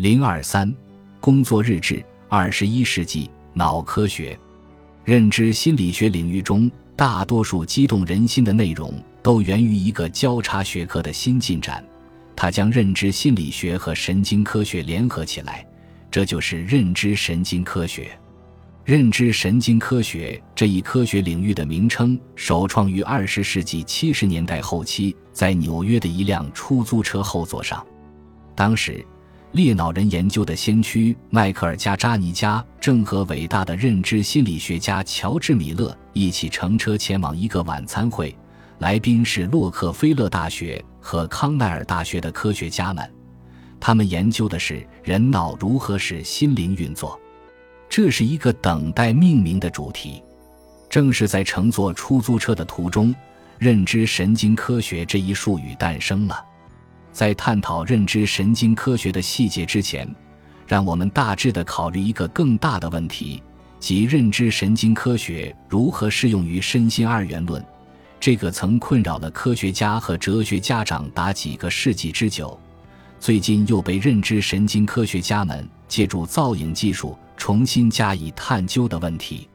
零二三工作日志，二十一世纪脑科学，认知心理学领域中大多数激动人心的内容都源于一个交叉学科的新进展，它将认知心理学和神经科学联合起来，这就是认知神经科学。认知神经科学这一科学领域的名称首创于二十世纪七十年代后期，在纽约的一辆出租车后座上，当时。裂脑人研究的先驱迈克尔·加扎尼加正和伟大的认知心理学家乔治·米勒一起乘车前往一个晚餐会，来宾是洛克菲勒大学和康奈尔大学的科学家们。他们研究的是人脑如何使心灵运作，这是一个等待命名的主题。正是在乘坐出租车的途中，认知神经科学这一术语诞生了。在探讨认知神经科学的细节之前，让我们大致的考虑一个更大的问题，即认知神经科学如何适用于身心二元论。这个曾困扰了科学家和哲学家长达几个世纪之久，最近又被认知神经科学家们借助造影技术重新加以探究的问题。